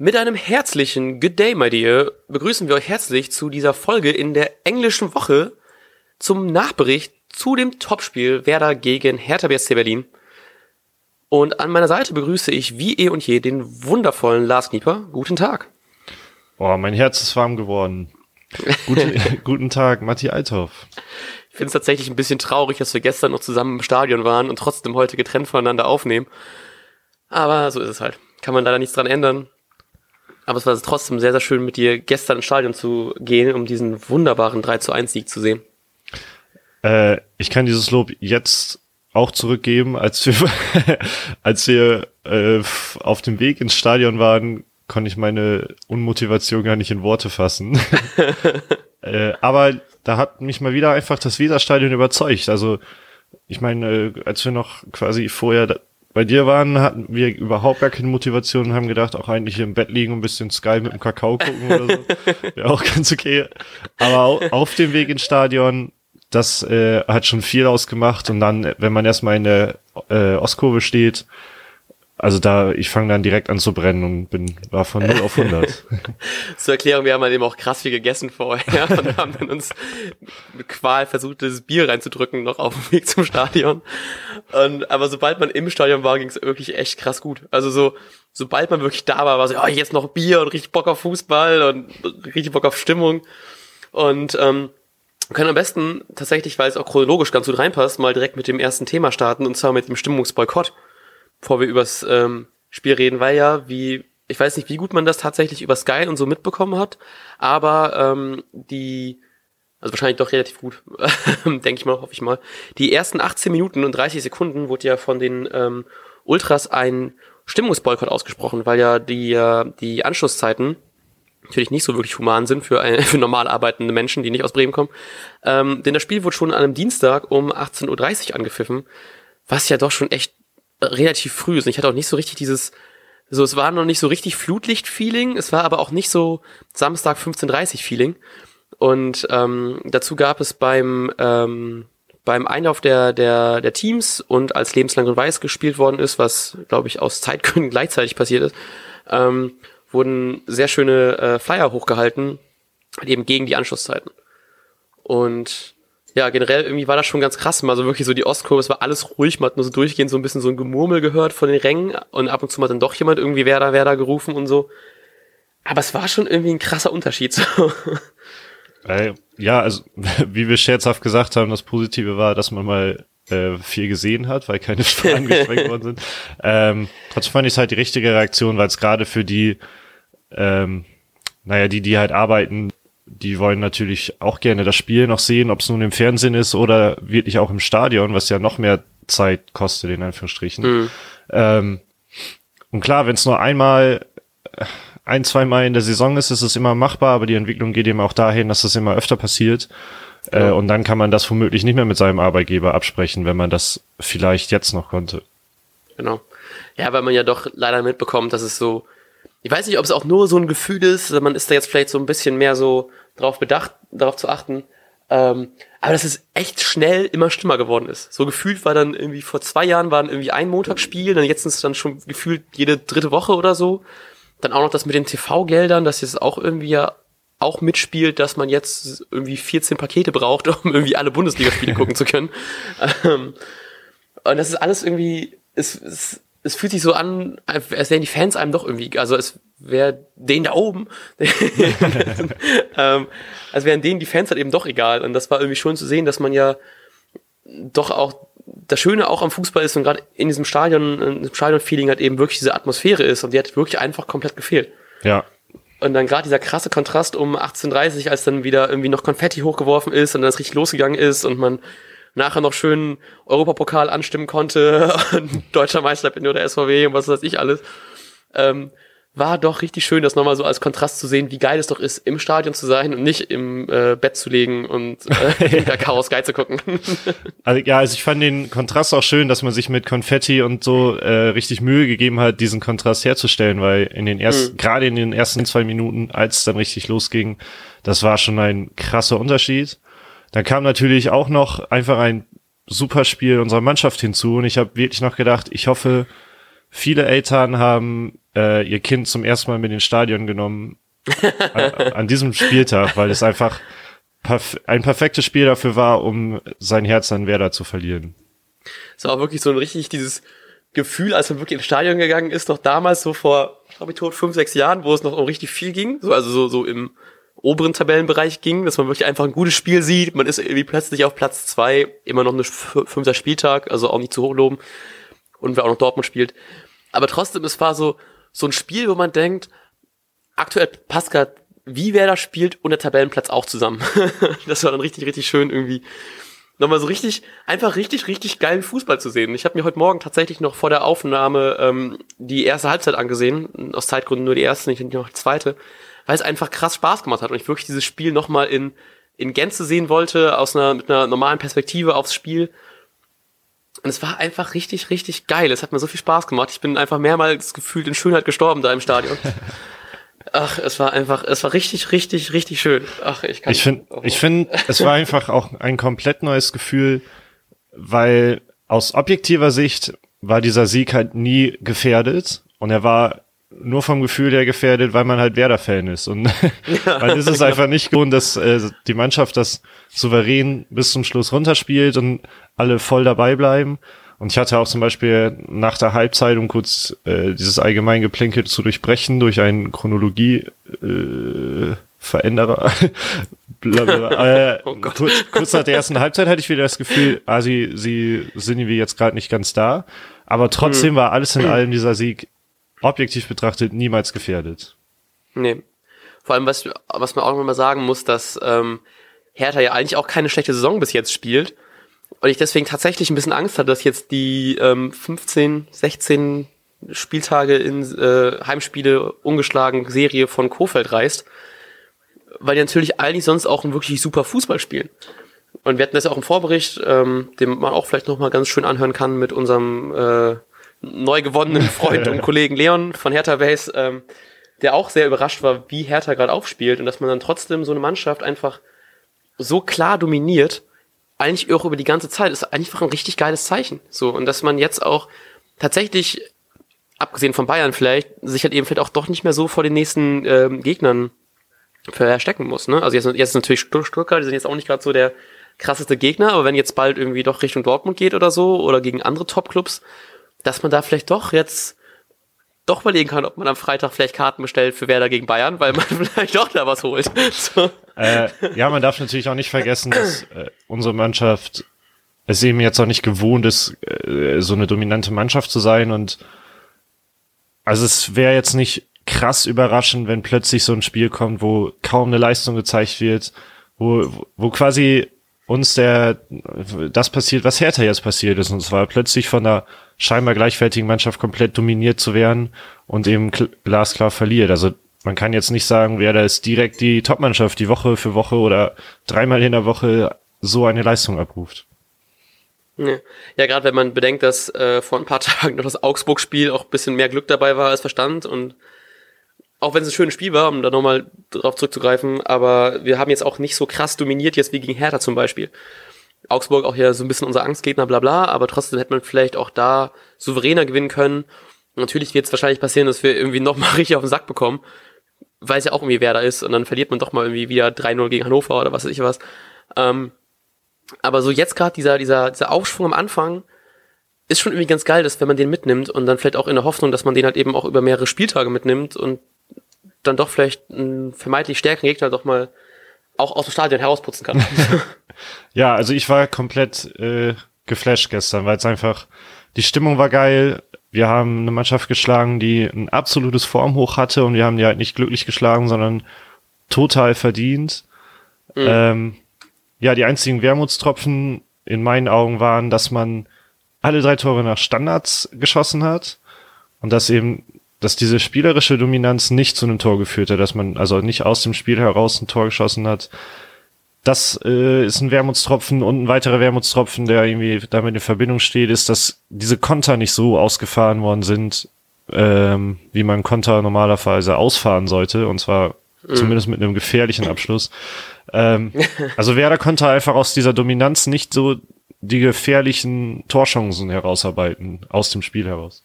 Mit einem herzlichen Good Day, my dear, begrüßen wir euch herzlich zu dieser Folge in der englischen Woche zum Nachbericht zu dem Topspiel Werder gegen Hertha BSC Berlin. Und an meiner Seite begrüße ich wie eh und je den wundervollen Lars Knieper. Guten Tag. Oh, mein Herz ist warm geworden. Gute, guten Tag, Matti Althoff. Ich finde es tatsächlich ein bisschen traurig, dass wir gestern noch zusammen im Stadion waren und trotzdem heute getrennt voneinander aufnehmen. Aber so ist es halt. Kann man leider nichts dran ändern. Aber es war trotzdem sehr, sehr schön, mit dir gestern ins Stadion zu gehen, um diesen wunderbaren 3 zu 1 Sieg zu sehen. Äh, ich kann dieses Lob jetzt auch zurückgeben, als wir, als wir äh, auf dem Weg ins Stadion waren, konnte ich meine Unmotivation gar nicht in Worte fassen. äh, aber da hat mich mal wieder einfach das Weserstadion überzeugt. Also ich meine, äh, als wir noch quasi vorher bei dir waren, hatten wir überhaupt gar keine Motivation und haben gedacht, auch eigentlich hier im Bett liegen und ein bisschen Sky mit dem Kakao gucken oder so. Wäre auch ganz okay. Aber auf dem Weg ins Stadion, das äh, hat schon viel ausgemacht. Und dann, wenn man erstmal in der äh, Ostkurve steht, also da, ich fange dann direkt an zu brennen und bin, war von 0 auf 100. Zur Erklärung, wir haben halt eben auch krass viel gegessen vorher und haben dann uns mit Qual versucht, das Bier reinzudrücken, noch auf dem Weg zum Stadion. Und, aber sobald man im Stadion war, ging es wirklich echt krass gut. Also so, sobald man wirklich da war, war so, oh, jetzt noch Bier und richtig Bock auf Fußball und richtig Bock auf Stimmung. Und ähm, können am besten tatsächlich, weil es auch chronologisch ganz gut reinpasst, mal direkt mit dem ersten Thema starten, und zwar mit dem Stimmungsboykott bevor wir übers ähm, Spiel reden, weil ja, wie, ich weiß nicht, wie gut man das tatsächlich über Sky und so mitbekommen hat, aber ähm, die, also wahrscheinlich doch relativ gut, denke ich mal, hoffe ich mal. Die ersten 18 Minuten und 30 Sekunden wurde ja von den ähm, Ultras ein Stimmungsboykott ausgesprochen, weil ja die, äh, die Anschlusszeiten natürlich nicht so wirklich human sind für, eine, für normal arbeitende Menschen, die nicht aus Bremen kommen. Ähm, denn das Spiel wurde schon an einem Dienstag um 18.30 Uhr angepfiffen, was ja doch schon echt relativ früh ist. Ich hatte auch nicht so richtig dieses, so es war noch nicht so richtig Flutlicht-Feeling, es war aber auch nicht so Samstag 15.30-Feeling. Und ähm, dazu gab es beim ähm, beim Einlauf der, der, der Teams und als lebenslang und weiß gespielt worden ist, was, glaube ich, aus Zeitgründen gleichzeitig passiert ist, ähm, wurden sehr schöne äh, Flyer hochgehalten, eben gegen die Anschlusszeiten. Und ja, generell irgendwie war das schon ganz krass. Mal so wirklich so die Ostkurve, es war alles ruhig, man hat nur so durchgehend so ein bisschen so ein Gemurmel gehört von den Rängen und ab und zu mal dann doch jemand irgendwie Werder, Werder gerufen und so. Aber es war schon irgendwie ein krasser Unterschied. So. Äh, ja, also wie wir scherzhaft gesagt haben, das Positive war, dass man mal äh, viel gesehen hat, weil keine Fragen gesprengt worden sind. Ähm, trotzdem fand ich es halt die richtige Reaktion, weil es gerade für die, ähm, naja, die, die halt arbeiten, die wollen natürlich auch gerne das Spiel noch sehen, ob es nun im Fernsehen ist oder wirklich auch im Stadion, was ja noch mehr Zeit kostet, in Anführungsstrichen. Mhm. Ähm, und klar, wenn es nur einmal, ein, zwei Mal in der Saison ist, ist es immer machbar, aber die Entwicklung geht eben auch dahin, dass das immer öfter passiert. Ja. Äh, und dann kann man das womöglich nicht mehr mit seinem Arbeitgeber absprechen, wenn man das vielleicht jetzt noch konnte. Genau. Ja, weil man ja doch leider mitbekommt, dass es so ich weiß nicht, ob es auch nur so ein Gefühl ist, man ist da jetzt vielleicht so ein bisschen mehr so drauf bedacht, darauf zu achten. Ähm, aber dass es echt schnell immer schlimmer geworden ist. So gefühlt war dann irgendwie vor zwei Jahren waren irgendwie ein Montagsspiel, dann jetzt ist es dann schon gefühlt jede dritte Woche oder so. Dann auch noch das mit den TV-Geldern, das jetzt auch irgendwie ja auch mitspielt, dass man jetzt irgendwie 14 Pakete braucht, um irgendwie alle Bundesligaspiele gucken zu können. Ähm, und das ist alles irgendwie, es, es es fühlt sich so an, als wären die Fans einem doch irgendwie, also es wäre denen da oben, ähm, als wären denen die Fans halt eben doch egal. Und das war irgendwie schön zu sehen, dass man ja doch auch das Schöne auch am Fußball ist und gerade in diesem Stadion, in diesem Stadion-Feeling halt eben wirklich diese Atmosphäre ist und die hat wirklich einfach komplett gefehlt. Ja. Und dann gerade dieser krasse Kontrast um 18.30 als dann wieder irgendwie noch Konfetti hochgeworfen ist und dann es richtig losgegangen ist und man nachher noch schön Europapokal anstimmen konnte und deutscher Meister bin oder SVW und was weiß ich alles. Ähm, war doch richtig schön, das nochmal so als Kontrast zu sehen, wie geil es doch ist, im Stadion zu sein und nicht im äh, Bett zu legen und äh, hinter Chaos geil zu gucken. also, ja, also ich fand den Kontrast auch schön, dass man sich mit Konfetti und so äh, richtig Mühe gegeben hat, diesen Kontrast herzustellen, weil in den ersten, mhm. gerade in den ersten zwei Minuten, als es dann richtig losging, das war schon ein krasser Unterschied. Dann kam natürlich auch noch einfach ein super Spiel unserer Mannschaft hinzu und ich habe wirklich noch gedacht, ich hoffe, viele Eltern haben äh, ihr Kind zum ersten Mal mit ins Stadion genommen an, an diesem Spieltag, weil es einfach perf ein perfektes Spiel dafür war, um sein Herz an Werder zu verlieren. Es war auch wirklich so ein richtig dieses Gefühl, als man wirklich ins Stadion gegangen ist, noch damals so vor, glaube ich, tot fünf, sechs Jahren, wo es noch um richtig viel ging, so also so so im oberen Tabellenbereich ging, dass man wirklich einfach ein gutes Spiel sieht. Man ist irgendwie plötzlich auf Platz zwei, immer noch ein fünfter Spieltag, also auch nicht zu hoch loben. Und wer auch noch Dortmund spielt. Aber trotzdem, es war so, so ein Spiel, wo man denkt, aktuell passt gerade, wie wer da spielt und der Tabellenplatz auch zusammen. das war dann richtig, richtig schön irgendwie. Nochmal so richtig, einfach richtig, richtig geilen Fußball zu sehen. Ich habe mir heute Morgen tatsächlich noch vor der Aufnahme ähm, die erste Halbzeit angesehen. Aus Zeitgründen nur die erste, nicht noch die zweite weil es einfach krass Spaß gemacht hat und ich wirklich dieses Spiel nochmal in, in Gänze sehen wollte, aus einer, mit einer normalen Perspektive aufs Spiel. Und es war einfach richtig, richtig geil. Es hat mir so viel Spaß gemacht. Ich bin einfach mehrmals gefühlt in Schönheit gestorben da im Stadion. Ach, es war einfach, es war richtig, richtig, richtig schön. Ach, ich kann. Ich finde, ich finde, es war einfach auch ein komplett neues Gefühl, weil aus objektiver Sicht war dieser Sieg halt nie gefährdet und er war nur vom Gefühl her gefährdet, weil man halt Werder-Fan ist. Und ja, es ist einfach nicht gewohnt, dass äh, die Mannschaft das souverän bis zum Schluss runterspielt und alle voll dabei bleiben. Und ich hatte auch zum Beispiel nach der Halbzeit, um kurz äh, dieses Allgemeingeplänkel zu durchbrechen, durch einen Chronologie äh, Veränderer. äh, oh kurz, kurz nach der ersten Halbzeit hatte ich wieder das Gefühl, ah, sie, sie sind irgendwie jetzt gerade nicht ganz da. Aber trotzdem mhm. war alles in allem dieser Sieg objektiv betrachtet niemals gefährdet. Nee. Vor allem, was, was man auch noch mal sagen muss, dass ähm, Hertha ja eigentlich auch keine schlechte Saison bis jetzt spielt. Und ich deswegen tatsächlich ein bisschen Angst hatte, dass jetzt die ähm, 15, 16 Spieltage in äh, Heimspiele ungeschlagen Serie von Kofeld reißt. Weil die natürlich eigentlich sonst auch ein wirklich super Fußball spielen. Und wir hatten das ja auch im Vorbericht, ähm, den man auch vielleicht noch mal ganz schön anhören kann mit unserem äh, neu gewonnenen Freund und Kollegen Leon von Hertha Base, ähm, der auch sehr überrascht war, wie Hertha gerade aufspielt und dass man dann trotzdem so eine Mannschaft einfach so klar dominiert, eigentlich auch über die ganze Zeit, ist einfach ein richtig geiles Zeichen. So, und dass man jetzt auch tatsächlich, abgesehen von Bayern vielleicht, sich halt eben vielleicht auch doch nicht mehr so vor den nächsten ähm, Gegnern verstecken muss. Ne? Also jetzt, jetzt natürlich Stuttgart, die sind jetzt auch nicht gerade so der krasseste Gegner, aber wenn jetzt bald irgendwie doch Richtung Dortmund geht oder so oder gegen andere Top-Clubs, dass man da vielleicht doch jetzt doch überlegen kann, ob man am Freitag vielleicht Karten bestellt für Werder gegen Bayern, weil man vielleicht doch da was holt. So. Äh, ja, man darf natürlich auch nicht vergessen, dass äh, unsere Mannschaft es eben jetzt auch nicht gewohnt ist, äh, so eine dominante Mannschaft zu sein und also es wäre jetzt nicht krass überraschend, wenn plötzlich so ein Spiel kommt, wo kaum eine Leistung gezeigt wird, wo, wo quasi uns der das passiert, was Hertha jetzt passiert ist. Und zwar plötzlich von einer scheinbar gleichwertigen Mannschaft komplett dominiert zu werden und eben glasklar verliert. Also man kann jetzt nicht sagen, wer da ist direkt die Topmannschaft, die Woche für Woche oder dreimal in der Woche so eine Leistung abruft. Ja, ja gerade wenn man bedenkt, dass äh, vor ein paar Tagen noch das Augsburg-Spiel auch bisschen mehr Glück dabei war als Verstand und auch wenn es ein schönes Spiel war, um da nochmal drauf zurückzugreifen, aber wir haben jetzt auch nicht so krass dominiert jetzt wie gegen Hertha zum Beispiel. Augsburg auch hier so ein bisschen unser Angstgegner, bla bla, aber trotzdem hätte man vielleicht auch da souveräner gewinnen können. Natürlich wird es wahrscheinlich passieren, dass wir irgendwie nochmal richtig auf den Sack bekommen, weil es ja auch irgendwie wer da ist und dann verliert man doch mal irgendwie wieder 3-0 gegen Hannover oder was weiß ich was. Ähm, aber so jetzt gerade dieser, dieser, dieser Aufschwung am Anfang ist schon irgendwie ganz geil, dass wenn man den mitnimmt und dann vielleicht auch in der Hoffnung, dass man den halt eben auch über mehrere Spieltage mitnimmt und dann doch vielleicht einen vermeintlich stärkeren Gegner doch mal auch aus dem Stadion herausputzen kann. ja, also ich war komplett äh, geflasht gestern, weil es einfach, die Stimmung war geil. Wir haben eine Mannschaft geschlagen, die ein absolutes Formhoch hatte und wir haben die halt nicht glücklich geschlagen, sondern total verdient. Mhm. Ähm, ja, die einzigen Wermutstropfen in meinen Augen waren, dass man alle drei Tore nach Standards geschossen hat und dass eben dass diese spielerische Dominanz nicht zu einem Tor geführt hat, dass man also nicht aus dem Spiel heraus ein Tor geschossen hat. Das äh, ist ein Wermutstropfen und ein weiterer Wermutstropfen, der irgendwie damit in Verbindung steht, ist, dass diese Konter nicht so ausgefahren worden sind, ähm, wie man Konter normalerweise ausfahren sollte, und zwar mhm. zumindest mit einem gefährlichen Abschluss. Ähm, also Werder konnte einfach aus dieser Dominanz nicht so die gefährlichen Torchancen herausarbeiten, aus dem Spiel heraus.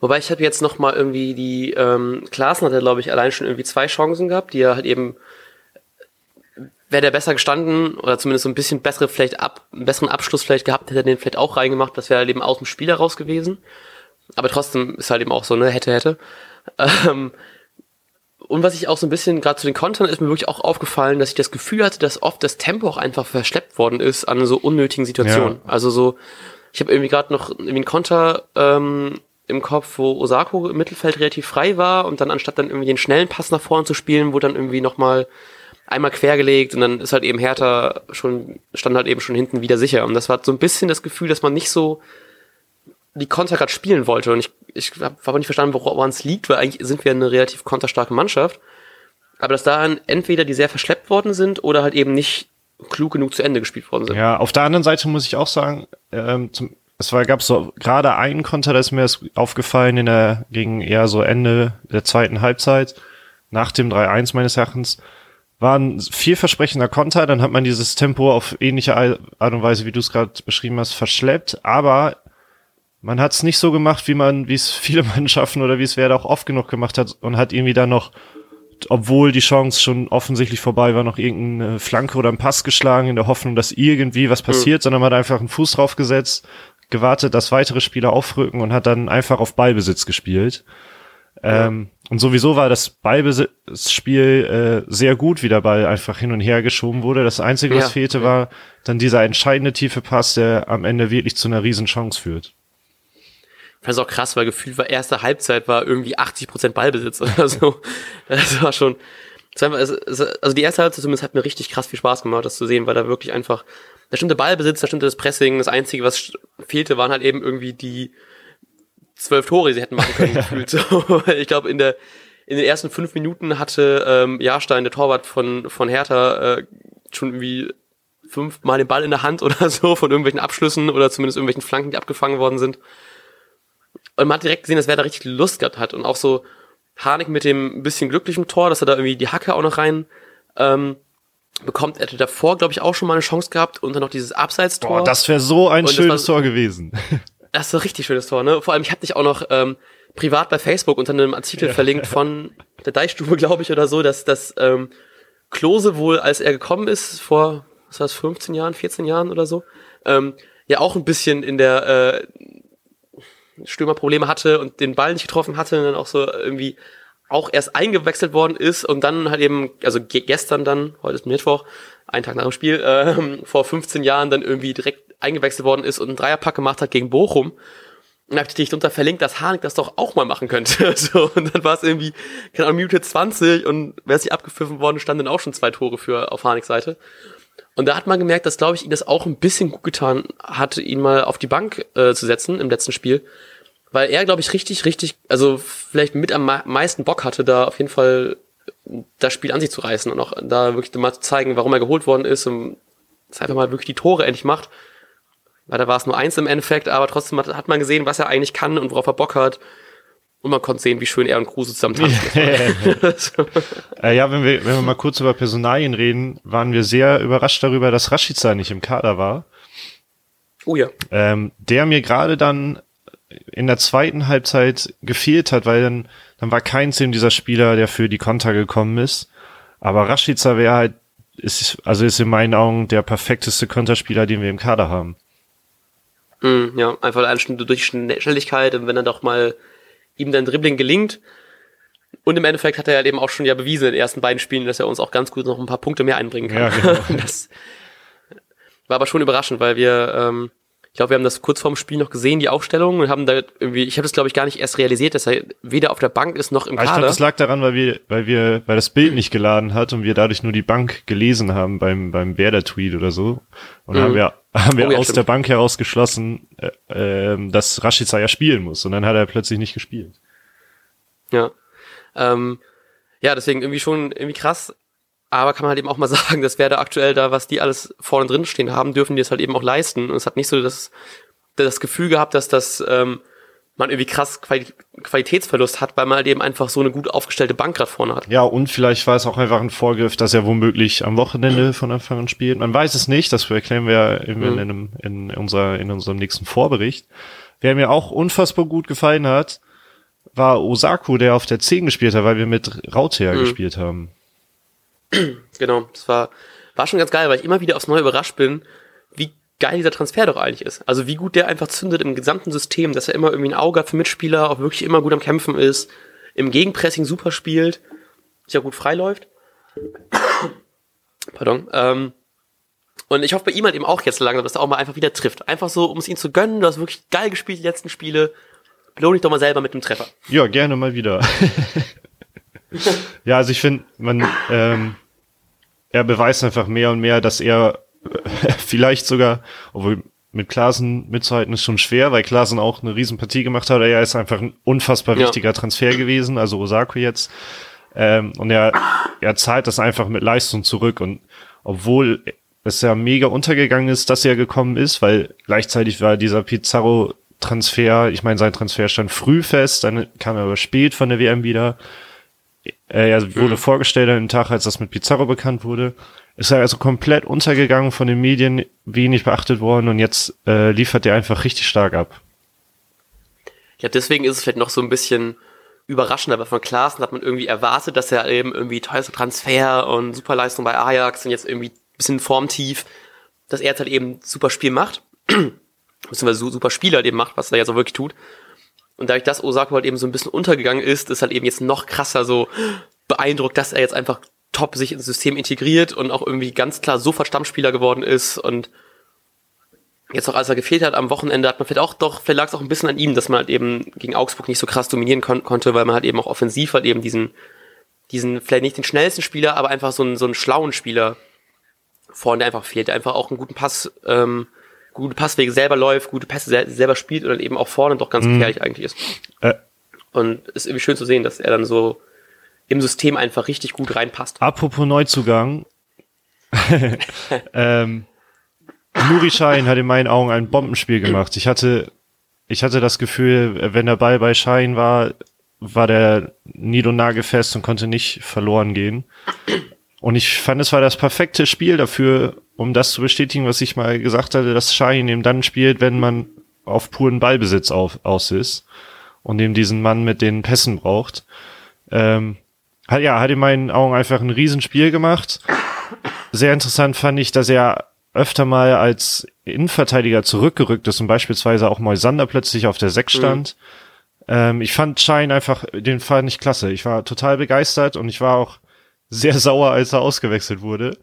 Wobei ich habe jetzt noch mal irgendwie die ähm, Klaassen hat er glaube ich allein schon irgendwie zwei Chancen gehabt, die er halt eben wäre der besser gestanden oder zumindest so ein bisschen bessere vielleicht ab, einen besseren Abschluss vielleicht gehabt, hätte er den vielleicht auch reingemacht, das wäre halt eben aus dem Spiel heraus gewesen. Aber trotzdem ist halt eben auch so, ne, hätte, hätte. Ähm, und was ich auch so ein bisschen, gerade zu den Kontern, ist mir wirklich auch aufgefallen, dass ich das Gefühl hatte, dass oft das Tempo auch einfach verschleppt worden ist an so unnötigen Situationen. Ja. Also so, ich habe irgendwie gerade noch irgendwie einen Konter ähm, im Kopf, wo Osako im Mittelfeld relativ frei war und dann anstatt dann irgendwie den schnellen Pass nach vorne zu spielen, wurde dann irgendwie nochmal einmal quergelegt und dann ist halt eben Hertha schon, stand halt eben schon hinten wieder sicher. Und das war so ein bisschen das Gefühl, dass man nicht so die Konter gerade spielen wollte. Und ich, ich habe aber nicht verstanden, woran es liegt, weil eigentlich sind wir eine relativ konterstarke Mannschaft. Aber dass da entweder die sehr verschleppt worden sind oder halt eben nicht klug genug zu Ende gespielt worden sind. Ja, auf der anderen Seite muss ich auch sagen, ähm, zum, es war, gab so gerade einen Konter, da ist mir das aufgefallen in der, gegen eher so Ende der zweiten Halbzeit, nach dem 3-1 meines Erachtens, war ein vielversprechender Konter, dann hat man dieses Tempo auf ähnliche Art und Weise, wie du es gerade beschrieben hast, verschleppt, aber man hat es nicht so gemacht, wie man, wie es viele Mannschaften oder wie es Werder auch oft genug gemacht hat und hat irgendwie dann noch, obwohl die Chance schon offensichtlich vorbei war, noch irgendeine Flanke oder einen Pass geschlagen in der Hoffnung, dass irgendwie was passiert, mhm. sondern man hat einfach einen Fuß draufgesetzt, gewartet, dass weitere Spieler aufrücken und hat dann einfach auf Ballbesitz gespielt. Ähm, und sowieso war das Ballbesitzspiel äh, sehr gut, wie der Ball einfach hin und her geschoben wurde. Das Einzige, was ja, fehlte, ja. war dann dieser entscheidende tiefe Pass, der am Ende wirklich zu einer riesen Chance führt. Ich fand es auch krass, weil gefühlt war erste Halbzeit war irgendwie 80 Prozent Ballbesitz oder so. Das war schon, also die erste Halbzeit zumindest hat mir richtig krass viel Spaß gemacht, das zu sehen, weil da wirklich einfach, da stimmte Ballbesitz, da stimmte das Pressing, das Einzige, was fehlte, waren halt eben irgendwie die, zwölf Tore sie hätten machen können, gefühlt. So, ich glaube, in der in den ersten fünf Minuten hatte ähm, Jahrstein, der Torwart von, von Hertha, äh, schon irgendwie fünfmal den Ball in der Hand oder so von irgendwelchen Abschlüssen oder zumindest irgendwelchen Flanken, die abgefangen worden sind. Und man hat direkt gesehen, dass wer da richtig Lust gehabt hat. Und auch so Harnik mit dem bisschen glücklichen Tor, dass er da irgendwie die Hacke auch noch rein ähm, bekommt. Er hätte davor, glaube ich, auch schon mal eine Chance gehabt und dann noch dieses Abseits-Tor. Boah, das wäre so ein und schönes Tor gewesen. Das ist ein richtig schönes Tor, ne? Vor allem, ich habe dich auch noch ähm, privat bei Facebook unter einem Artikel ja. verlinkt von der Deichstube, glaube ich, oder so, dass, dass ähm, Klose wohl, als er gekommen ist, vor, was war das, 15 Jahren, 14 Jahren oder so, ähm, ja auch ein bisschen in der äh, Stürmerprobleme hatte und den Ball nicht getroffen hatte und dann auch so irgendwie auch erst eingewechselt worden ist und dann halt eben, also gestern dann, heute ist Mittwoch, einen Tag nach dem Spiel, äh, vor 15 Jahren dann irgendwie direkt eingewechselt worden ist und einen Dreierpack gemacht hat gegen Bochum. Und hab ich dich drunter verlinkt, dass Harnik das doch auch mal machen könnte. so, und dann war es irgendwie, keine Ahnung, Minute 20 und wäre sich abgepfiffen worden, standen dann auch schon zwei Tore für auf Harniks Seite. Und da hat man gemerkt, dass, glaube ich, ihm das auch ein bisschen gut getan hat, ihn mal auf die Bank äh, zu setzen im letzten Spiel. Weil er, glaube ich, richtig, richtig, also vielleicht mit am meisten Bock hatte, da auf jeden Fall das Spiel an sich zu reißen und auch da wirklich mal zu zeigen, warum er geholt worden ist und dass er einfach mal wirklich die Tore endlich macht. Weil da war es nur eins im Endeffekt, aber trotzdem hat, hat man gesehen, was er eigentlich kann und worauf er Bock hat. Und man konnte sehen, wie schön er und Kruse zusammen tanzen. äh, ja, wenn wir, wenn wir mal kurz über Personalien reden, waren wir sehr überrascht darüber, dass Rashica nicht im Kader war. Oh ja. Ähm, der mir gerade dann in der zweiten Halbzeit gefehlt hat, weil dann, dann war kein Team dieser Spieler, der für die Konter gekommen ist. Aber Rashica wäre halt, ist, also ist in meinen Augen der perfekteste Konterspieler, den wir im Kader haben. Mm, ja, einfach allein durch Schnelligkeit und wenn er doch mal ihm dein Dribbling gelingt. Und im Endeffekt hat er halt eben auch schon ja bewiesen in den ersten beiden Spielen, dass er uns auch ganz gut noch ein paar Punkte mehr einbringen kann. Ja, genau. das war aber schon überraschend, weil wir, ähm, ich glaube, wir haben das kurz vorm Spiel noch gesehen, die Aufstellung, und haben da irgendwie, ich habe das glaube ich gar nicht erst realisiert, dass er weder auf der Bank ist noch im Kader. Ich glaube, das lag daran, weil wir, weil wir, weil das Bild nicht geladen hat und wir dadurch nur die Bank gelesen haben beim beim Werder-Tweet oder so. Und mhm. haben wir haben wir oh, ja, aus stimmt. der Bank heraus geschlossen, äh, äh, dass Rashica ja spielen muss. Und dann hat er plötzlich nicht gespielt. Ja. Ähm, ja, deswegen irgendwie schon irgendwie krass. Aber kann man halt eben auch mal sagen, das wäre da aktuell da, was die alles vorne drin stehen haben, dürfen die es halt eben auch leisten. Und es hat nicht so das, das Gefühl gehabt, dass das ähm, man irgendwie krass Qualitätsverlust hat, weil man halt eben einfach so eine gut aufgestellte Bank gerade vorne hat. Ja, und vielleicht war es auch einfach ein Vorgriff, dass er womöglich am Wochenende von Anfang an spielt. Man weiß es nicht, das erklären wir in, mhm. in, einem, in, unserer, in unserem nächsten Vorbericht. Wer mir auch unfassbar gut gefallen hat, war Osaku, der auf der 10 gespielt hat, weil wir mit Rautea mhm. gespielt haben. Genau, das war, war schon ganz geil, weil ich immer wieder aufs Neue überrascht bin, wie geil dieser Transfer doch eigentlich ist. Also wie gut der einfach zündet im gesamten System, dass er immer irgendwie ein Auge hat für Mitspieler, auch wirklich immer gut am Kämpfen ist, im Gegenpressing super spielt, sich auch gut freiläuft. Pardon. Ähm, und ich hoffe bei ihm halt eben auch jetzt langsam, dass er auch mal einfach wieder trifft. Einfach so, um es ihm zu gönnen. Du hast wirklich geil gespielt die letzten Spiele. Belohne dich doch mal selber mit dem Treffer. Ja, gerne mal wieder. ja, also ich finde, man, ähm, er beweist einfach mehr und mehr, dass er vielleicht sogar, obwohl mit Klaasen mitzuhalten ist schon schwer, weil Klaasen auch eine Riesenpartie gemacht hat. Er ist einfach ein unfassbar wichtiger ja. Transfer gewesen, also Osako jetzt. Ähm, und er, er zahlt das einfach mit Leistung zurück. Und obwohl es ja mega untergegangen ist, dass er gekommen ist, weil gleichzeitig war dieser Pizarro Transfer, ich meine, sein Transfer stand früh fest, dann kam er aber spät von der WM wieder. Er wurde mhm. vorgestellt an dem Tag, als das mit Pizarro bekannt wurde. Ist er also komplett untergegangen von den Medien, wenig beachtet worden und jetzt äh, liefert er einfach richtig stark ab. Ja, deswegen ist es vielleicht noch so ein bisschen überraschend, aber von Klaassen hat man irgendwie erwartet, dass er eben irgendwie teuerster Transfer und Superleistung bei Ajax und jetzt irgendwie bisschen formtief, dass er jetzt halt eben super Spiel macht, beziehungsweise super Spieler halt eben macht, was er jetzt auch wirklich tut. Und dadurch, dass Osako halt eben so ein bisschen untergegangen ist, ist halt eben jetzt noch krasser so beeindruckt, dass er jetzt einfach top sich ins System integriert und auch irgendwie ganz klar sofort Stammspieler geworden ist. Und jetzt auch als er gefehlt hat am Wochenende hat man vielleicht auch doch, vielleicht lag es auch ein bisschen an ihm, dass man halt eben gegen Augsburg nicht so krass dominieren kon konnte, weil man halt eben auch offensiv halt eben diesen, diesen, vielleicht nicht den schnellsten Spieler, aber einfach so einen, so einen schlauen Spieler vorne einfach fehlt, der einfach auch einen guten Pass, ähm, gute Passwege selber läuft, gute Pässe sel selber spielt und dann eben auch vorne doch ganz mhm. gefährlich eigentlich ist. Äh. Und ist irgendwie schön zu sehen, dass er dann so im System einfach richtig gut reinpasst. Apropos Neuzugang. ähm, Nuri Schein hat in meinen Augen ein Bombenspiel gemacht. Ich hatte, ich hatte das Gefühl, wenn der Ball bei Schein war, war der nied- und nagelfest und konnte nicht verloren gehen. Und ich fand, es war das perfekte Spiel dafür, um das zu bestätigen, was ich mal gesagt hatte, dass Schein eben dann spielt, wenn man auf puren Ballbesitz auf, aus ist und eben diesen Mann mit den Pässen braucht. Ähm, hat, ja, hat in meinen Augen einfach ein Riesenspiel gemacht. Sehr interessant fand ich, dass er öfter mal als Innenverteidiger zurückgerückt ist und beispielsweise auch Moisander plötzlich auf der Sechs mhm. stand. Mhm. Ähm, ich fand Schein einfach, den fand ich klasse. Ich war total begeistert und ich war auch sehr sauer, als er ausgewechselt wurde.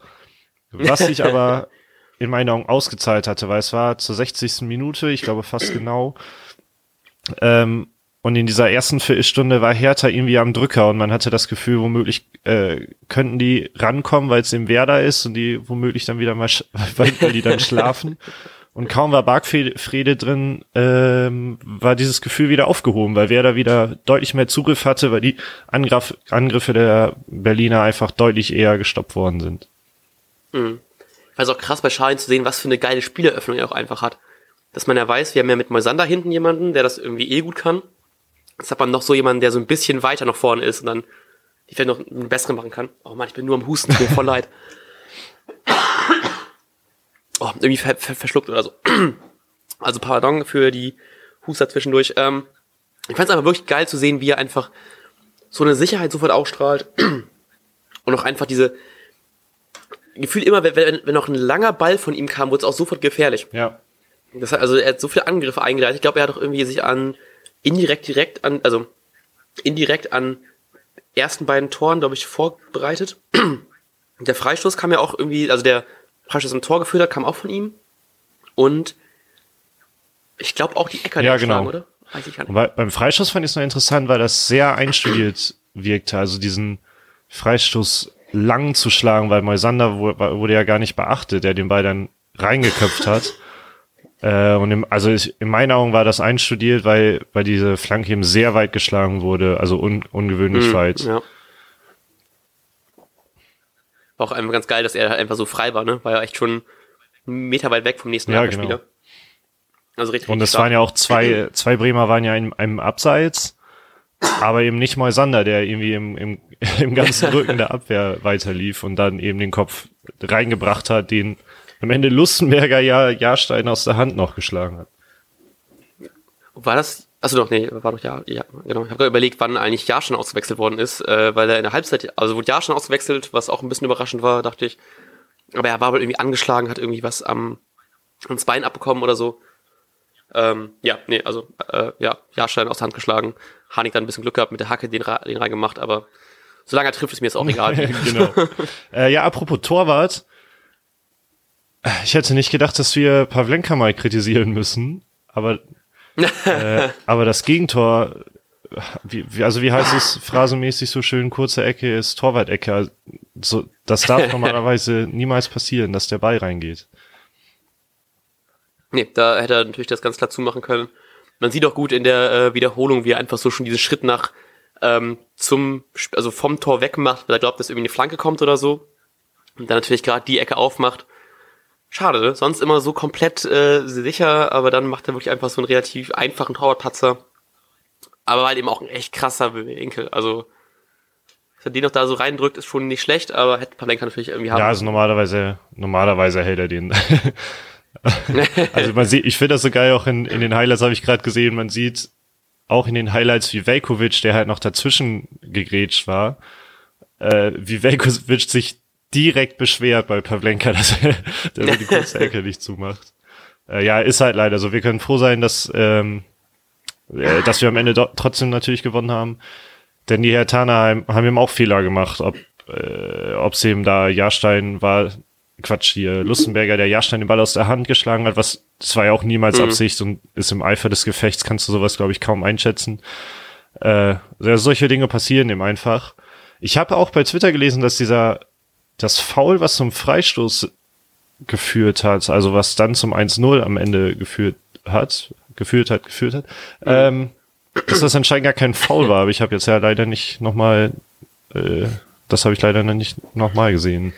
Was sich aber in meinen Augen ausgezahlt hatte, weil es war zur 60. Minute, ich glaube fast genau. Ähm, und in dieser ersten Viertelstunde war Hertha irgendwie am Drücker und man hatte das Gefühl, womöglich äh, könnten die rankommen, weil es im Werder ist und die womöglich dann wieder mal, weil, die dann schlafen. Und kaum war Bargfrede drin, ähm, war dieses Gefühl wieder aufgehoben, weil Werder wieder deutlich mehr Zugriff hatte, weil die Angriff, Angriffe der Berliner einfach deutlich eher gestoppt worden sind. Mhm. Ich weiß auch krass bei Schein zu sehen, was für eine geile Spieleröffnung er auch einfach hat. Dass man ja weiß, wir haben ja mit Moisander hinten jemanden, der das irgendwie eh gut kann. Jetzt hat man noch so jemanden, der so ein bisschen weiter nach vorne ist und dann die vielleicht noch einen besseren machen kann. Oh Mann, ich bin nur am Husten, mir voll leid oh, irgendwie ver ver verschluckt oder so. Also pardon für die Huster zwischendurch. Ähm, ich fand es einfach wirklich geil zu sehen, wie er einfach so eine Sicherheit sofort ausstrahlt und auch einfach diese Gefühl immer, wenn, wenn noch ein langer Ball von ihm kam, wurde es auch sofort gefährlich. Ja. Das hat, also er hat so viele Angriffe eingeleitet. Ich glaube, er hat auch irgendwie sich an indirekt direkt an, also indirekt an ersten beiden Toren, glaube ich, vorbereitet. Der Freistoß kam ja auch irgendwie, also der Freistoß im Tor geführt hat, kam auch von ihm. Und ich glaube auch die Ecker, ja, genau. oder? Weiß ich gar nicht. Bei, beim Freistoß fand ich es noch interessant, weil das sehr einstudiert wirkte. Also diesen Freistoß lang zu schlagen, weil Moisander wurde ja gar nicht beachtet, der den Ball dann reingeköpft hat. Äh, und im, also ich, in meinen Augen war das einstudiert, weil, weil diese Flanke eben sehr weit geschlagen wurde, also un, ungewöhnlich mm, weit. Ja. Auch einfach ganz geil, dass er halt einfach so frei war, ne? War ja echt schon einen Meter weit weg vom nächsten ja, genau. Also richtig. Und es waren ja auch zwei, zwei Bremer waren ja in einem Abseits, aber eben nicht Moisander, der irgendwie im, im, im ganzen Rücken der Abwehr weiterlief und dann eben den Kopf reingebracht hat, den am Ende Lustenberger ja Jahrstein aus der Hand noch geschlagen hat. War das Achso, doch, nee, war doch ja, ja genau. Ich habe gerade überlegt, wann eigentlich Jahrstein ausgewechselt worden ist, äh, weil er in der Halbzeit, also wurde Jahrstein ausgewechselt, was auch ein bisschen überraschend war, dachte ich. Aber er war wohl irgendwie angeschlagen, hat irgendwie was am, ans Bein abbekommen oder so. Ähm, ja, nee, also äh, ja, Jahrstein aus der Hand geschlagen. Hanik dann ein bisschen Glück gehabt mit der Hacke, den, den reingemacht, aber solange er trifft, ist mir jetzt auch egal. genau. äh, ja, apropos Torwart. Ich hätte nicht gedacht, dass wir Pavlenka mal kritisieren müssen, aber äh, aber das Gegentor, wie, wie, also wie heißt es phrasenmäßig so schön, kurze Ecke ist Torwart-Ecke. Also, so, das darf normalerweise niemals passieren, dass der Ball reingeht. Nee, da hätte er natürlich das ganz klar zumachen können. Man sieht auch gut in der äh, Wiederholung, wie er einfach so schon diesen Schritt nach ähm, zum, also vom Tor wegmacht, weil er glaubt, dass irgendwie eine Flanke kommt oder so. Und dann natürlich gerade die Ecke aufmacht. Schade, ne? sonst immer so komplett äh, sicher, aber dann macht er wirklich einfach so einen relativ einfachen Torwartpatzer. Aber halt eben auch ein echt krasser Winkel. Also, dass er den noch da so reindrückt, ist schon nicht schlecht, aber hätte Palenka natürlich irgendwie haben. Ja, also normalerweise, normalerweise hält er den. also man sieht, ich finde das so geil, auch in, in den Highlights habe ich gerade gesehen, man sieht auch in den Highlights wie Velkovic, der halt noch dazwischen gegrätscht war, äh, wie Velkovic sich direkt beschwert bei Pavlenka, dass er, dass er die kurze Ecke nicht zumacht. Äh, ja, ist halt leider so. Wir können froh sein, dass, ähm, äh, dass wir am Ende trotzdem natürlich gewonnen haben. Denn die Herr Tanaheim haben ihm auch Fehler gemacht, ob äh, ob es eben da Jahrstein war, Quatsch hier, Lustenberger, der Jahrstein den Ball aus der Hand geschlagen hat, was das war ja auch niemals mhm. Absicht und ist im Eifer des Gefechts, kannst du sowas, glaube ich, kaum einschätzen. Äh, solche Dinge passieren eben einfach. Ich habe auch bei Twitter gelesen, dass dieser das Foul, was zum Freistoß geführt hat, also was dann zum 1-0 am Ende geführt hat, geführt hat, geführt hat, mhm. ähm, dass das anscheinend gar kein Foul war, aber ich habe jetzt ja leider nicht nochmal, äh, das habe ich leider noch nicht nochmal gesehen.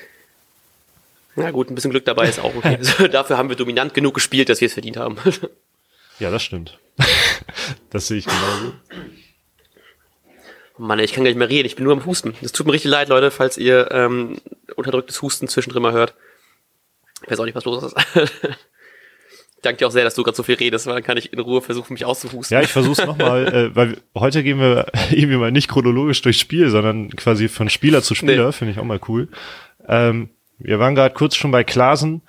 Na gut, ein bisschen Glück dabei ist auch okay. Also, dafür haben wir dominant genug gespielt, dass wir es verdient haben. ja, das stimmt. das sehe ich genauso. Mann, ich kann gar nicht mehr reden, ich bin nur am Husten. Es tut mir richtig leid, Leute, falls ihr ähm, unterdrücktes Husten zwischendrin mal hört. Ich weiß auch nicht, was los ist. ich danke dir auch sehr, dass du gerade so viel redest, weil dann kann ich in Ruhe versuchen, mich auszuhusten. Ja, ich versuch's nochmal, äh, weil heute gehen wir irgendwie mal nicht chronologisch durchs Spiel, sondern quasi von Spieler zu Spieler, nee. finde ich auch mal cool. Ähm, wir waren gerade kurz schon bei Klasen.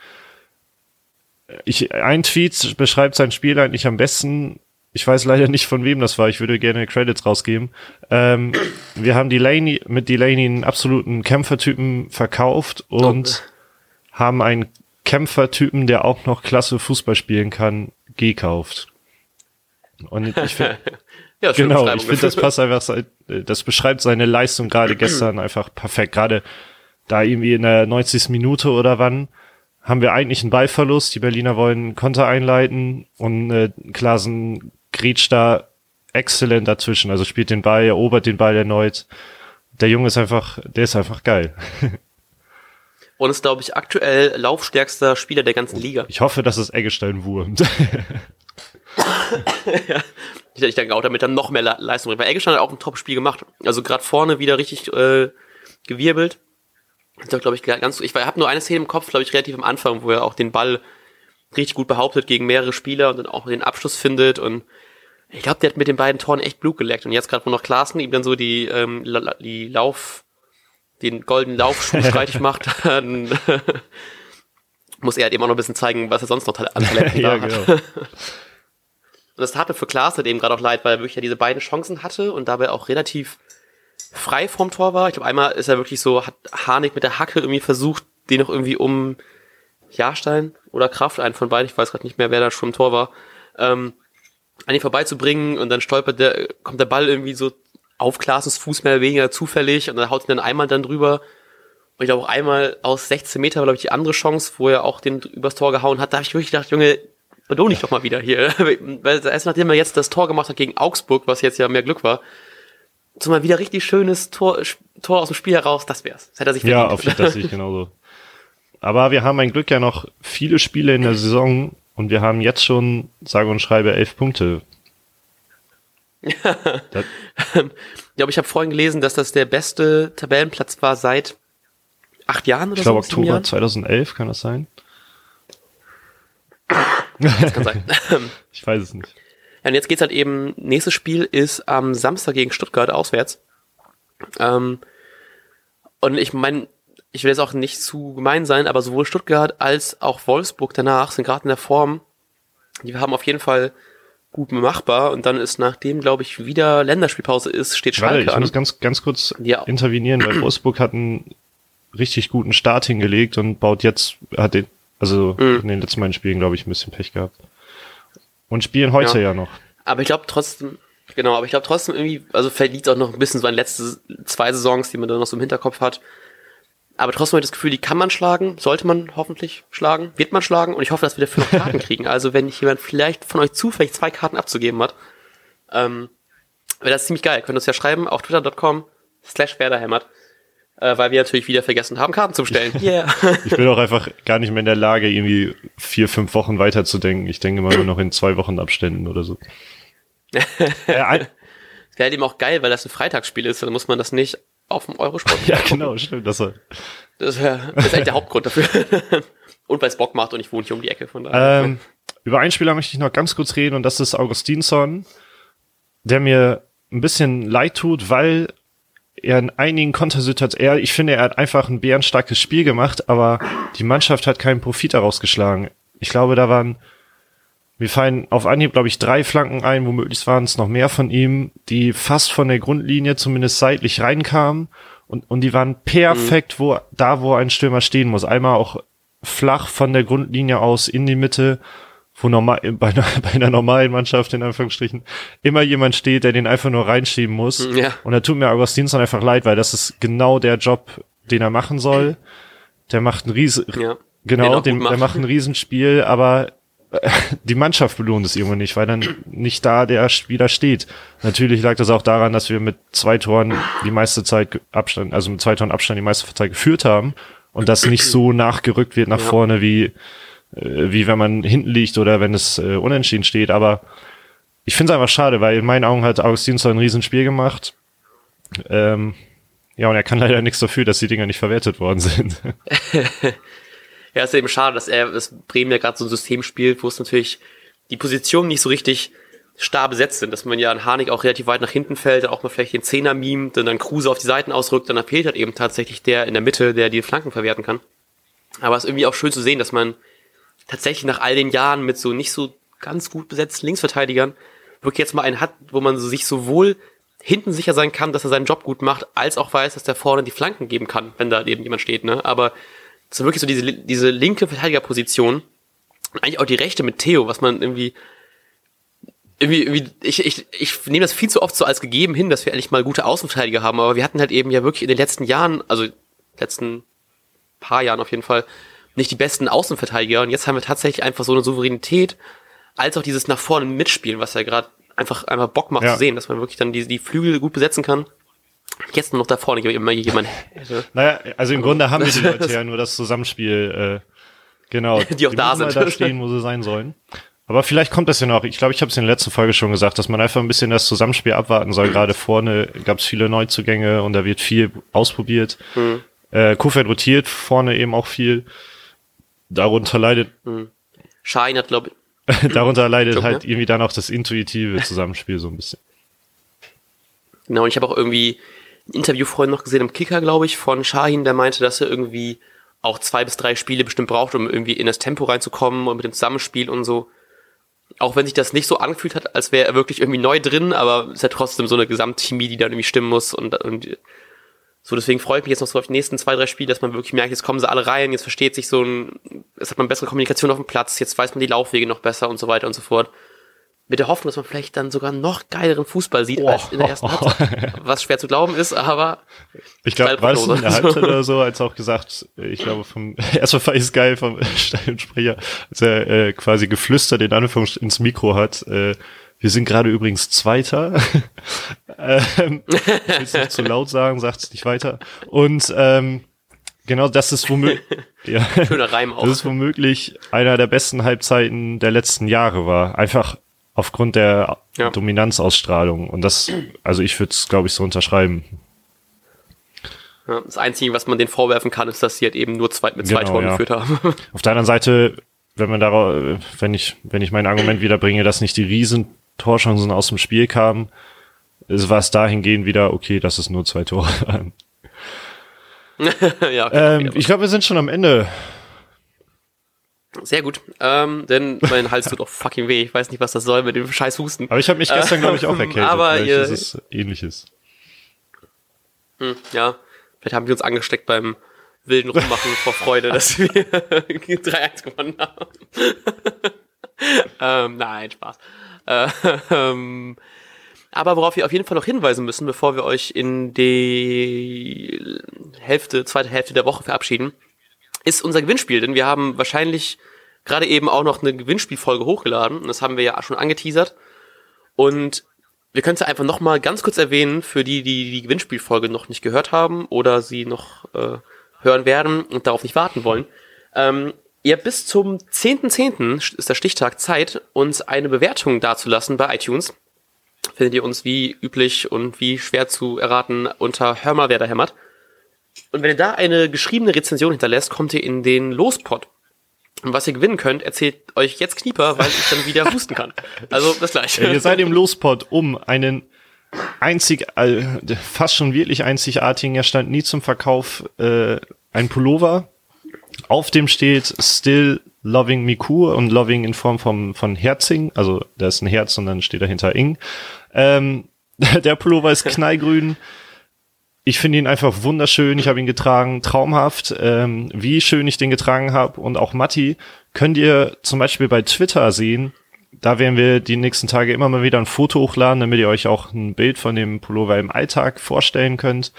Ich, ein Tweet beschreibt sein Spiel eigentlich am besten. Ich weiß leider nicht von wem das war. Ich würde gerne Credits rausgeben. Ähm, wir haben Delaney, mit Delaney einen absoluten Kämpfertypen verkauft und oh. haben einen Kämpfertypen, der auch noch klasse Fußball spielen kann, gekauft. Und ich finde, ja, genau, ich finde, das passt einfach, das beschreibt seine Leistung gerade gestern einfach perfekt. Gerade da irgendwie in der 90. Minute oder wann haben wir eigentlich einen Ballverlust. Die Berliner wollen Konter einleiten und äh, Klasen grätscht da exzellent dazwischen. Also spielt den Ball, erobert den Ball erneut. Der Junge ist einfach, der ist einfach geil. Und ist, glaube ich, aktuell laufstärkster Spieler der ganzen Liga. Ich hoffe, dass es Eggestein wurmt. ja. Ich denke auch, damit er noch mehr Leistung bringt. Weil Eggestein hat auch ein Top-Spiel gemacht. Also gerade vorne wieder richtig äh, gewirbelt. Das glaube ich, ganz, ich habe nur eine Szene im Kopf, glaube ich, relativ am Anfang, wo er auch den Ball richtig gut behauptet gegen mehrere Spieler und dann auch den Abschluss findet und ich glaube, der hat mit den beiden Toren echt Blut geleckt. Und jetzt gerade, wo noch Klaassen ihm dann so die, ähm, die Lauf, den goldenen Laufschuh streitig macht, dann muss er halt eben auch noch ein bisschen zeigen, was er sonst noch an Talenten ja, da genau. hat. und das tat mir für Klaas halt eben gerade auch leid, weil er wirklich ja diese beiden Chancen hatte und dabei auch relativ frei vom Tor war. Ich glaube, einmal ist er wirklich so, hat Harnik mit der Hacke irgendwie versucht, den noch irgendwie um Jahrstein oder Kraft, einen von beiden, ich weiß gerade nicht mehr, wer da schon im Tor war, ähm, an ihn vorbeizubringen und dann stolpert der, kommt der Ball irgendwie so auf Klaasens Fuß mehr oder weniger zufällig und dann haut ihn dann einmal dann drüber. Und ich glaube auch einmal aus 16 Meter war, glaube ich, die andere Chance, wo er auch den übers Tor gehauen hat. Da habe ich wirklich gedacht, Junge, belohn dich doch mal wieder hier. Weil erst nachdem er jetzt das Tor gemacht hat gegen Augsburg, was jetzt ja mehr Glück war, so mal wieder richtig schönes Tor, Tor aus dem Spiel heraus, das wär's. Das hätte er sich verdient. Ja, auf das sehe ich genauso. Aber wir haben ein Glück ja noch viele Spiele in der Saison und wir haben jetzt schon, sage und schreibe, elf Punkte. Ja. ja, aber ich habe vorhin gelesen, dass das der beste Tabellenplatz war seit acht Jahren oder ich glaube, so. Ich glaube, Oktober 2011 kann das sein. Das kann sein. ich weiß es nicht. Und jetzt geht's halt eben, nächstes Spiel ist am Samstag gegen Stuttgart auswärts. Ähm, und ich meine, ich will jetzt auch nicht zu gemein sein, aber sowohl Stuttgart als auch Wolfsburg danach sind gerade in der Form, die haben auf jeden Fall gut machbar und dann ist nachdem, glaube ich, wieder Länderspielpause ist, steht Schalke Warte, ich an. muss ganz, ganz kurz Ja. intervenieren, weil Wolfsburg hat einen richtig guten Start hingelegt und baut jetzt, hat den, also Mhm. in den letzten beiden Spielen, glaube ich, ein bisschen Pech gehabt. Und spielen heute ja, Ja. noch. Aber ich glaube trotzdem, genau, aber ich glaube trotzdem irgendwie, also vielleicht liegt auch noch ein bisschen so an letzte zwei Saisons, die man da noch so im Hinterkopf hat. Aber trotzdem habe ich das Gefühl, die kann man schlagen, sollte man hoffentlich schlagen, wird man schlagen und ich hoffe, dass wir dafür noch Karten kriegen. Also wenn jemand vielleicht von euch zufällig zwei Karten abzugeben hat, ähm, wäre das ziemlich geil. Könnt ihr uns ja schreiben auf twitter.com slash werderhämmert, äh, weil wir natürlich wieder vergessen haben, Karten zu bestellen. Yeah. Ich bin auch einfach gar nicht mehr in der Lage, irgendwie vier, fünf Wochen weiterzudenken. Ich denke immer nur noch in zwei Wochen Abständen oder so. äh, Wäre halt eben auch geil, weil das ein Freitagsspiel ist, dann muss man das nicht auf dem Eurosport ja, genau, stimmt. Das, war- Das, wär, das ist eigentlich der Hauptgrund dafür. und weil es Bock macht und ich wohne hier um die Ecke, von daher. Ähm, über einen Spieler möchte ich noch ganz kurz reden und das ist Augustinsson, der mir ein bisschen leid tut, weil er in einigen Kontersituationen, er, ich finde, er hat einfach ein bärenstarkes Spiel gemacht, aber die Mannschaft hat keinen Profit daraus geschlagen. Ich glaube, da waren, mir fallen auf Anhieb, glaube ich, drei Flanken ein, womöglich waren es noch mehr von ihm, die fast von der Grundlinie zumindest seitlich reinkamen und, und die waren perfekt, wo, da, wo ein Stürmer stehen muss. Einmal auch flach von der Grundlinie aus in die Mitte, wo normal, bei einer, bei einer normalen Mannschaft in Anführungsstrichen immer jemand steht, der den einfach nur reinschieben muss. Ja. Und da tut mir Augustinsson einfach leid, weil das ist genau der Job, den er machen soll. Der macht ein riesen, ja. Genau, den, macht. der macht ein Riesenspiel, aber äh, die Mannschaft belohnt es irgendwo nicht, weil dann nicht da der Spieler steht. Natürlich lag das auch daran, dass wir mit zwei Toren die meiste Zeit Abstand, also mit zwei Toren Abstand die meiste Zeit geführt haben und das nicht so nachgerückt wird nach Ja. vorne wie äh, wie wenn man hinten liegt oder wenn es äh, unentschieden steht. Aber ich finde es einfach schade, weil in meinen Augen hat Augustinsson ein Riesenspiel gemacht. Ähm, ja, und er kann leider nichts dafür, dass die Dinger nicht verwertet worden sind. Ja, ist eben schade, dass er, dass Bremen ja gerade so ein System spielt, wo es natürlich die Positionen nicht so richtig starr besetzt sind, dass man ja an Harnik auch relativ weit nach hinten fällt, dann auch mal vielleicht den Zehner mimt, dann dann Kruse auf die Seiten ausrückt, dann fehlt halt eben tatsächlich der in der Mitte, der die Flanken verwerten kann. Aber es ist irgendwie auch schön zu sehen, dass man tatsächlich nach all den Jahren mit so nicht so ganz gut besetzten Linksverteidigern wirklich jetzt mal einen hat, wo man so sich sowohl hinten sicher sein kann, dass er seinen Job gut macht, als auch weiß, dass der vorne die Flanken geben kann, wenn da eben jemand steht, ne? Aber ist wirklich so diese, diese linke Verteidigerposition eigentlich auch die rechte mit Theo, was man irgendwie irgendwie, irgendwie ich, ich, ich nehme das viel zu oft so als gegeben hin, dass wir endlich mal gute Außenverteidiger haben, aber wir hatten halt eben ja wirklich in den letzten Jahren, also letzten paar Jahren auf jeden Fall, nicht die besten Außenverteidiger und jetzt haben wir tatsächlich einfach so eine Souveränität, als auch dieses nach vorne mitspielen, was ja gerade einfach einfach Bock macht Ja. zu sehen, dass man wirklich dann die, die Flügel gut besetzen kann. Jetzt nur noch da vorne immer jemand hätte. Naja, also im Grunde haben wir die Leute ja nur das Zusammenspiel, äh, genau. Die auch da müssen mal sind. da stehen, wo sie sein sollen. Aber vielleicht kommt das ja noch. Ich glaube, ich habe es in der letzten Folge schon gesagt, dass man einfach ein bisschen das Zusammenspiel abwarten soll. Gerade vorne gab es viele Neuzugänge und da wird viel ausprobiert. Mhm. Äh, Kofeld rotiert vorne eben auch viel. Darunter leidet, Schein hat, glaube darunter leidet halt ne? irgendwie dann auch das intuitive Zusammenspiel so ein bisschen. Genau, und ich habe auch irgendwie ein Interview vorhin noch gesehen im Kicker, glaube ich, von Shahin, der meinte, dass er irgendwie auch zwei bis drei Spiele bestimmt braucht, um irgendwie in das Tempo reinzukommen und mit dem Zusammenspiel und so. Auch wenn sich das nicht so angefühlt hat, als wäre er wirklich irgendwie neu drin, aber es ist ja trotzdem so eine Gesamtchemie, die dann irgendwie stimmen muss und, und so, deswegen freue ich mich jetzt noch so auf die nächsten zwei, drei Spiele, dass man wirklich merkt, jetzt kommen sie alle rein, jetzt versteht sich so ein, jetzt hat man bessere Kommunikation auf dem Platz, jetzt weiß man die Laufwege noch besser und so weiter und so fort. Mit der Hoffnung, dass man vielleicht dann sogar noch geileren Fußball sieht Boah. als in der ersten Halbzeit. Was schwer zu glauben ist, aber Ich glaube, war es in der. Halbzeit oder so, als auch gesagt, ich glaube, vom erstmal fand ich es geil vom Stadionsprecher, als er äh, quasi geflüstert in Anführungs ins Mikro hat, äh, wir sind gerade übrigens Zweiter. ähm, ich will es nicht zu laut sagen, sagt es nicht weiter. Und ähm, genau das ist womöglich, ja, schöner Reim auch. das ist womöglich einer der besten Halbzeiten der letzten Jahre war. Einfach aufgrund der Ja. Dominanzausstrahlung. Und das, also ich würde es, glaube ich, so unterschreiben. Ja, das Einzige, was man denen vorwerfen kann, ist, dass sie halt eben nur zwei, mit zwei Genau, Toren ja. geführt haben. Auf der anderen Seite, wenn man darauf, wenn ich, wenn ich mein Argument wiederbringe, dass nicht die riesen Torchancen aus dem Spiel kamen, war es dahingehend wieder, okay, dass es nur zwei Tore ja, okay, ähm, ich glaube, wir sind schon am Ende. Sehr gut, ähm, denn mein Hals tut auch fucking weh. Ich weiß nicht, was das soll mit dem scheiß Husten. Aber ich habe mich gestern, glaube ich, auch erkältet. Aber Vielleicht ihr, ist es ähnliches. Hm, ja, vielleicht haben wir uns angesteckt beim wilden Rummachen vor Freude, dass wir 3-1 gewonnen haben. ähm, nein, Spaß. Ähm, aber worauf wir auf jeden Fall noch hinweisen müssen, bevor wir euch in die Hälfte, zweite Hälfte der Woche verabschieden, ist unser Gewinnspiel. Denn wir haben wahrscheinlich gerade eben auch noch eine Gewinnspielfolge hochgeladen. Und das haben wir ja schon angeteasert. Und wir können es ja einfach nochmal ganz kurz erwähnen, für die, die die Gewinnspielfolge noch nicht gehört haben oder sie noch äh, hören werden und darauf nicht warten wollen. Ähm, ihr bis zum 10.10. .10. ist der Stichtag Zeit, uns eine Bewertung dazulassen bei iTunes. Findet ihr uns wie üblich und wie schwer zu erraten unter Hör mal, wer da hämmert. Und wenn ihr da eine geschriebene Rezension hinterlässt, kommt ihr in den Lospot. Und was ihr gewinnen könnt, erzählt euch jetzt Knieper, weil ich dann wieder husten kann. Also das gleiche. Ihr seid im Lospot um einen einzig, äh, fast schon wirklich einzigartigen, er stand nie zum Verkauf, äh, ein Pullover. Auf dem steht Still Loving Miku und Loving in Form von, von Herzing, also da ist ein Herz und dann steht dahinter Ing. Ähm, der Pullover ist knallgrün. Ich finde ihn einfach wunderschön. Ich habe ihn getragen, traumhaft. Ähm, wie schön ich den getragen habe und auch Matti könnt ihr zum Beispiel bei Twitter sehen. Da werden wir die nächsten Tage immer mal wieder ein Foto hochladen, damit ihr euch auch ein Bild von dem Pullover im Alltag vorstellen könnt.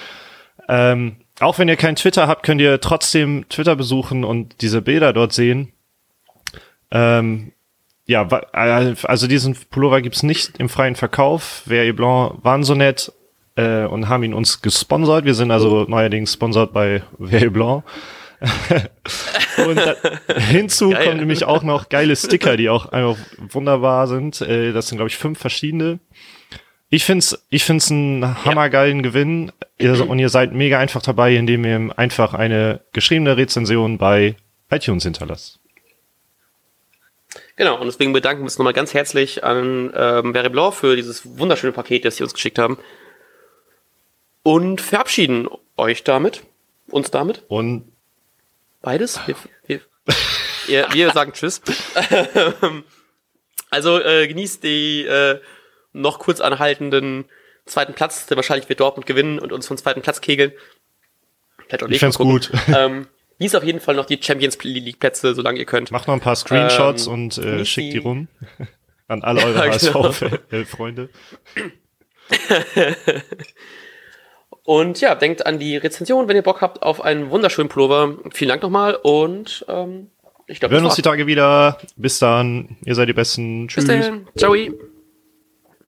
Ähm, auch wenn ihr kein Twitter habt, könnt ihr trotzdem Twitter besuchen und diese Bilder dort sehen. Ähm, ja, also diesen Pullover gibt's nicht im freien Verkauf. Wer Blanc waren so nett äh, und haben ihn uns gesponsert. Wir sind also neuerdings sponsert bei Ver Blanc. und da, hinzu Geil. kommen nämlich auch noch geile Sticker, die auch einfach wunderbar sind. Äh, das sind, glaube ich, fünf verschiedene. Ich find's, ich find's einen hammergeilen ja. Gewinn. Ihr, und ihr seid mega einfach dabei, indem ihr einfach eine geschriebene Rezension bei iTunes hinterlasst. Genau, und deswegen bedanken wir uns nochmal ganz herzlich an ähm, Barry Blanc für dieses wunderschöne Paket, das sie uns geschickt haben. Und verabschieden euch damit, uns damit. Und beides? Wir, wir, wir, wir sagen Tschüss. also äh, genießt die äh, noch kurz anhaltenden zweiten Platz, denn wahrscheinlich wird Dortmund gewinnen und uns vom zweiten Platz kegeln. Vielleicht auch. Ich find's gut. Ähm, Lies auf jeden Fall noch die Champions League Plätze, solange ihr könnt. Macht noch ein paar Screenshots ähm, und äh, schickt die rum an alle eure ja, HSV-Freunde. und ja, denkt an die Rezension, wenn ihr Bock habt auf einen wunderschönen Pullover. Vielen Dank nochmal und ähm, ich glaube, wir hören uns die Tage wieder. Bis dann. Ihr seid die Besten. Tschüss. Bis dann. Ciao.